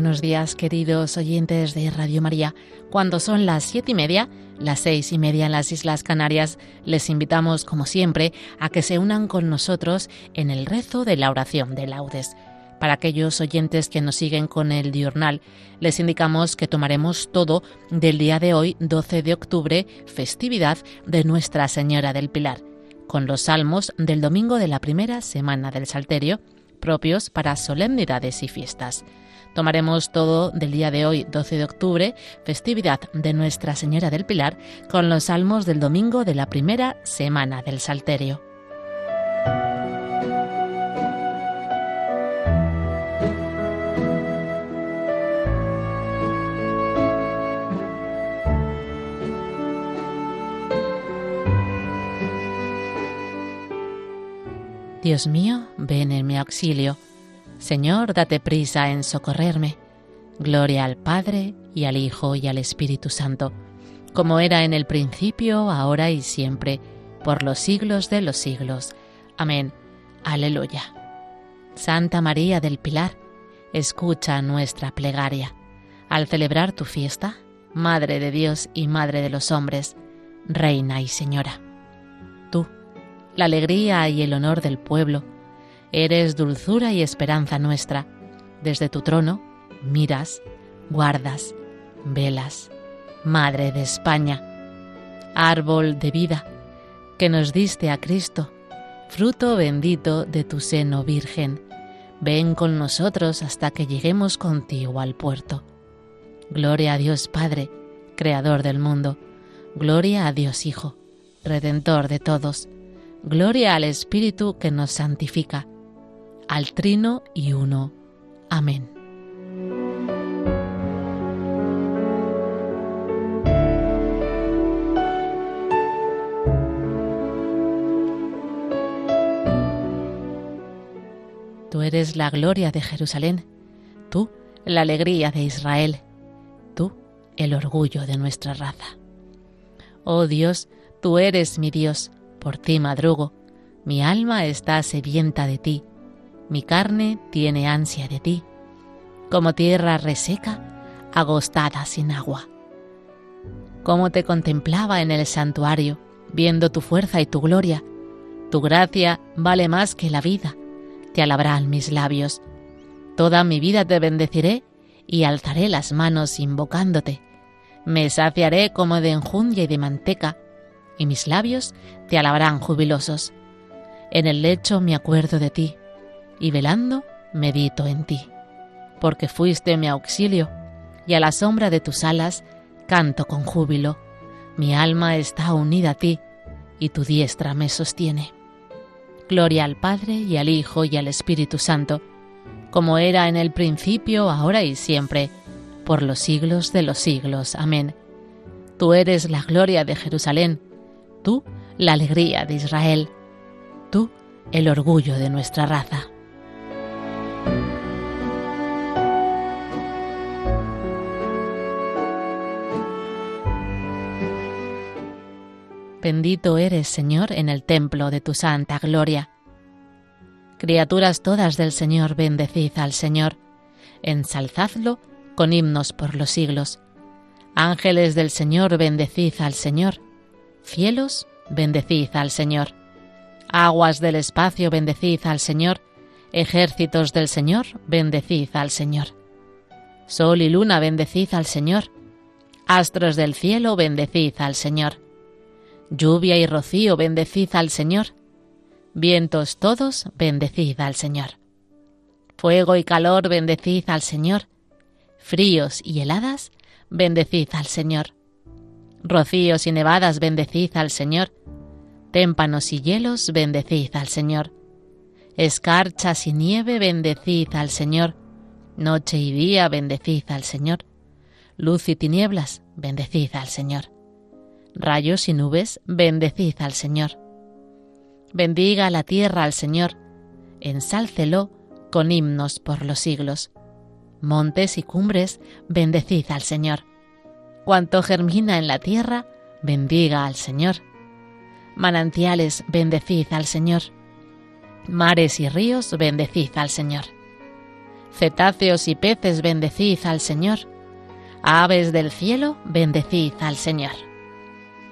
buenos días, queridos oyentes de Radio María. Cuando son las siete y media, las seis y media en las Islas Canarias, les invitamos, como siempre, a que se unan con nosotros en el rezo de la oración de laudes. Para aquellos oyentes que nos siguen con el diurnal, les indicamos que tomaremos todo del día de hoy, 12 de octubre, festividad de Nuestra Señora del Pilar, con los salmos del domingo de la primera semana del Salterio, propios para solemnidades y fiestas. Tomaremos todo del día de hoy, 12 de octubre, festividad de Nuestra Señora del Pilar, con los salmos del domingo de la primera semana del Salterio. Dios mío, ven en mi auxilio Señor, date prisa en socorrerme. Gloria al Padre, y al Hijo, y al Espíritu Santo, como era en el principio, ahora y siempre, por los siglos de los siglos. Amén. Aleluya. Santa María del Pilar, escucha nuestra plegaria. Al celebrar tu fiesta, Madre de Dios y Madre de los hombres, Reina y Señora. Tú, la alegría y el honor del pueblo, Eres dulzura y esperanza nuestra. Desde tu trono miras, guardas, velas, Madre de España, árbol de vida, que nos diste a Cristo, fruto bendito de tu seno virgen. Ven con nosotros hasta que lleguemos contigo al puerto. Gloria a Dios Padre, Creador del mundo. Gloria a Dios Hijo, Redentor de todos. Gloria al Espíritu que nos santifica al Trino y Uno. Amén. Tú eres la gloria de Jerusalén, tú la alegría de Israel, tú el orgullo de nuestra raza. Oh Dios, tú eres mi Dios, por ti madrugo, mi alma está sedienta de ti mi carne tiene ansia de ti, como tierra reseca, agostada sin agua. Como te contemplaba en el santuario, viendo tu fuerza y tu gloria, tu gracia vale más que la vida, te alabarán mis labios. Toda mi vida te bendeciré y alzaré las manos invocándote. Me saciaré como de enjundia y de manteca, y mis labios te alabarán jubilosos. En el lecho me acuerdo de ti, y velando medito en ti, porque fuiste mi auxilio, y a la sombra de tus alas canto con júbilo. Mi alma está unida a ti, y tu diestra me sostiene. Gloria al Padre y al Hijo y al Espíritu Santo, como era en el principio, ahora y siempre, por los siglos de los siglos. Amén. Tú eres la gloria de Jerusalén, tú la alegría de Israel, tú el orgullo de nuestra raza. Bendito eres, Señor, en el templo de tu santa gloria. Criaturas todas del Señor, bendecid al Señor, ensalzadlo con himnos por los siglos. Ángeles del Señor, bendecid al Señor. Cielos, bendecid al Señor. Aguas del espacio, bendecid al Señor. Ejércitos del Señor, bendecid al Señor. Sol y luna, bendecid al Señor. Astros del cielo, bendecid al Señor. Lluvia y rocío, bendecid al Señor. Vientos todos, bendecid al Señor. Fuego y calor, bendecid al Señor. Fríos y heladas, bendecid al Señor. Rocíos y nevadas, bendecid al Señor. Témpanos y hielos, bendecid al Señor. Escarchas y nieve, bendecid al Señor. Noche y día, bendecid al Señor. Luz y tinieblas, bendecid al Señor rayos y nubes, bendecid al Señor. Bendiga la tierra al Señor, ensálcelo con himnos por los siglos. Montes y cumbres, bendecid al Señor. Cuanto germina en la tierra, bendiga al Señor. Manantiales, bendecid al Señor. Mares y ríos, bendecid al Señor. Cetáceos y peces, bendecid al Señor. Aves del cielo, bendecid al Señor.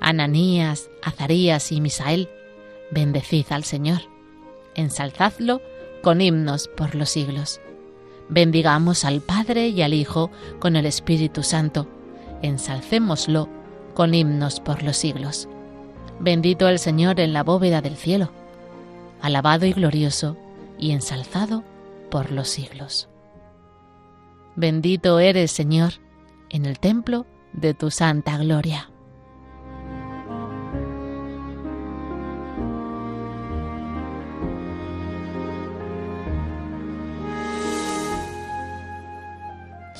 Ananías, Azarías y Misael, bendecid al Señor. Ensalzadlo con himnos por los siglos. Bendigamos al Padre y al Hijo con el Espíritu Santo. Ensalcémoslo con himnos por los siglos. Bendito el Señor en la bóveda del cielo. Alabado y glorioso y ensalzado por los siglos. Bendito eres, Señor, en el templo de tu santa gloria.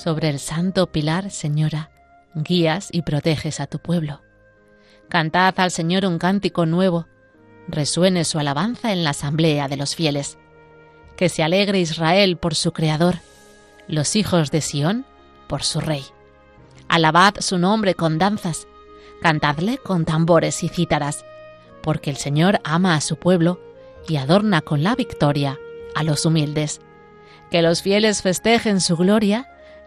Sobre el santo pilar, Señora, guías y proteges a tu pueblo. Cantad al Señor un cántico nuevo, resuene su alabanza en la asamblea de los fieles que se alegre Israel por su Creador, los hijos de Sión por su Rey. Alabad su nombre con danzas, cantadle con tambores y cítaras, porque el Señor ama a su pueblo y adorna con la victoria a los humildes. Que los fieles festejen su gloria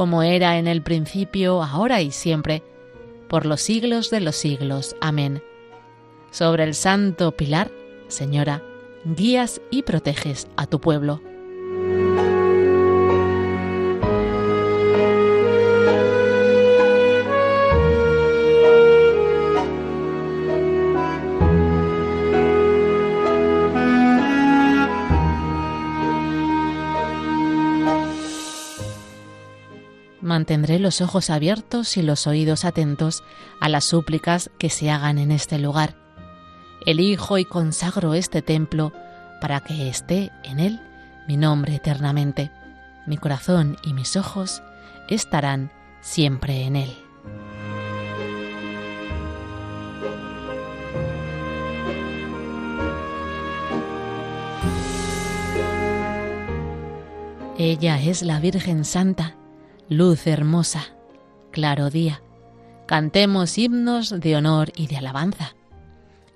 como era en el principio, ahora y siempre, por los siglos de los siglos. Amén. Sobre el santo pilar, Señora, guías y proteges a tu pueblo. Mantendré los ojos abiertos y los oídos atentos a las súplicas que se hagan en este lugar elijo y consagro este templo para que esté en él mi nombre eternamente. Mi corazón y mis ojos estarán siempre en él. Ella es la Virgen Santa, luz hermosa, claro día. Cantemos himnos de honor y de alabanza.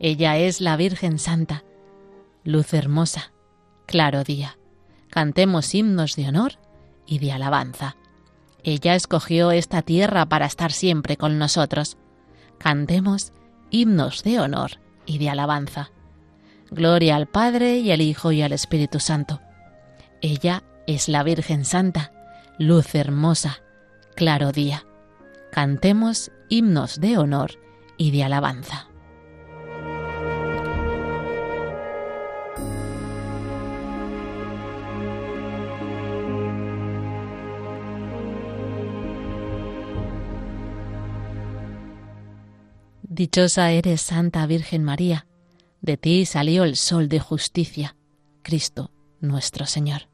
Ella es la Virgen Santa, luz hermosa, claro día. Cantemos himnos de honor y de alabanza. Ella escogió esta tierra para estar siempre con nosotros. Cantemos himnos de honor y de alabanza. Gloria al Padre y al Hijo y al Espíritu Santo. Ella es la Virgen Santa, luz hermosa, claro día. Cantemos himnos de honor y de alabanza. Dichosa eres, Santa Virgen María, de ti salió el sol de justicia, Cristo nuestro Señor.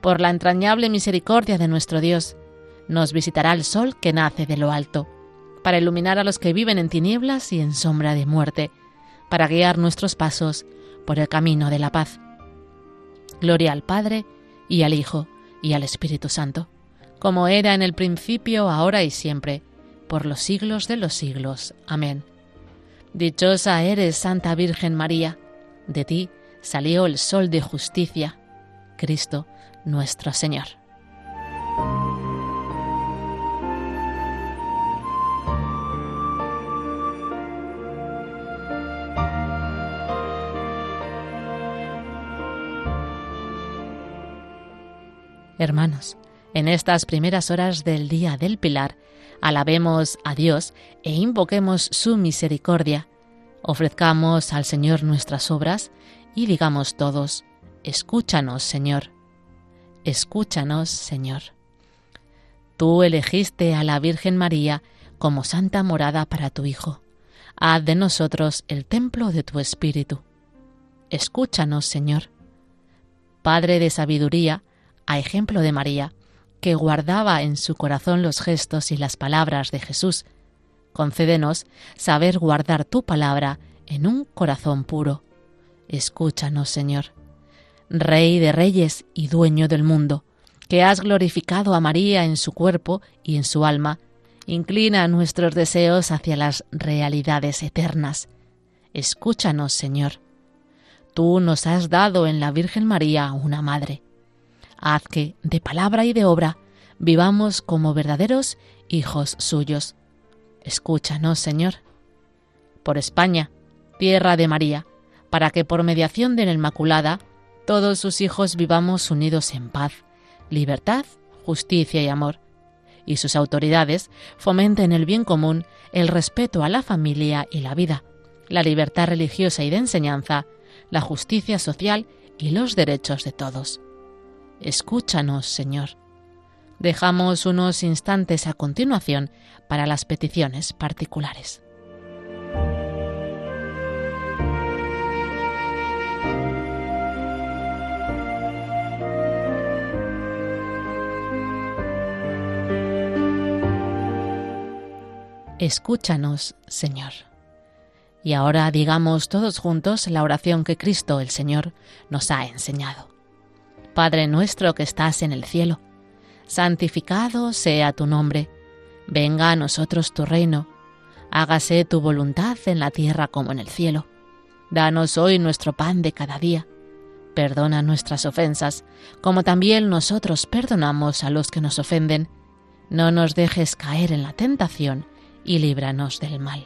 Por la entrañable misericordia de nuestro Dios, nos visitará el sol que nace de lo alto, para iluminar a los que viven en tinieblas y en sombra de muerte, para guiar nuestros pasos por el camino de la paz. Gloria al Padre, y al Hijo, y al Espíritu Santo, como era en el principio, ahora y siempre, por los siglos de los siglos. Amén. Dichosa eres, Santa Virgen María, de ti salió el sol de justicia, Cristo nuestro Señor. Hermanos, en estas primeras horas del día del Pilar, alabemos a Dios e invoquemos su misericordia. Ofrezcamos al Señor nuestras obras y digamos todos, escúchanos, Señor. Escúchanos, Señor. Tú elegiste a la Virgen María como santa morada para tu Hijo. Haz de nosotros el templo de tu Espíritu. Escúchanos, Señor. Padre de sabiduría, a ejemplo de María, que guardaba en su corazón los gestos y las palabras de Jesús. Concédenos saber guardar tu palabra en un corazón puro. Escúchanos, Señor. Rey de reyes y dueño del mundo, que has glorificado a María en su cuerpo y en su alma, inclina nuestros deseos hacia las realidades eternas. Escúchanos, Señor. Tú nos has dado en la Virgen María una madre haz que, de palabra y de obra, vivamos como verdaderos hijos suyos. Escúchanos, Señor. Por España, tierra de María, para que por mediación de la Inmaculada todos sus hijos vivamos unidos en paz, libertad, justicia y amor, y sus autoridades fomenten el bien común, el respeto a la familia y la vida, la libertad religiosa y de enseñanza, la justicia social y los derechos de todos. Escúchanos, Señor. Dejamos unos instantes a continuación para las peticiones particulares. Escúchanos, Señor. Y ahora digamos todos juntos la oración que Cristo el Señor nos ha enseñado. Padre nuestro que estás en el cielo, santificado sea tu nombre, venga a nosotros tu reino, hágase tu voluntad en la tierra como en el cielo. Danos hoy nuestro pan de cada día. Perdona nuestras ofensas, como también nosotros perdonamos a los que nos ofenden. No nos dejes caer en la tentación y líbranos del mal.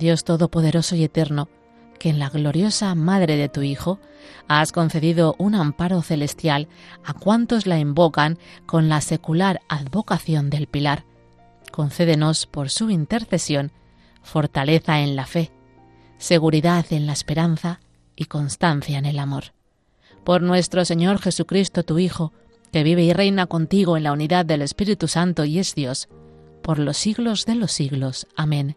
Dios Todopoderoso y Eterno, que en la gloriosa Madre de tu Hijo has concedido un amparo celestial a cuantos la invocan con la secular advocación del Pilar. Concédenos por su intercesión fortaleza en la fe, seguridad en la esperanza y constancia en el amor. Por nuestro Señor Jesucristo, tu Hijo, que vive y reina contigo en la unidad del Espíritu Santo y es Dios, por los siglos de los siglos. Amén.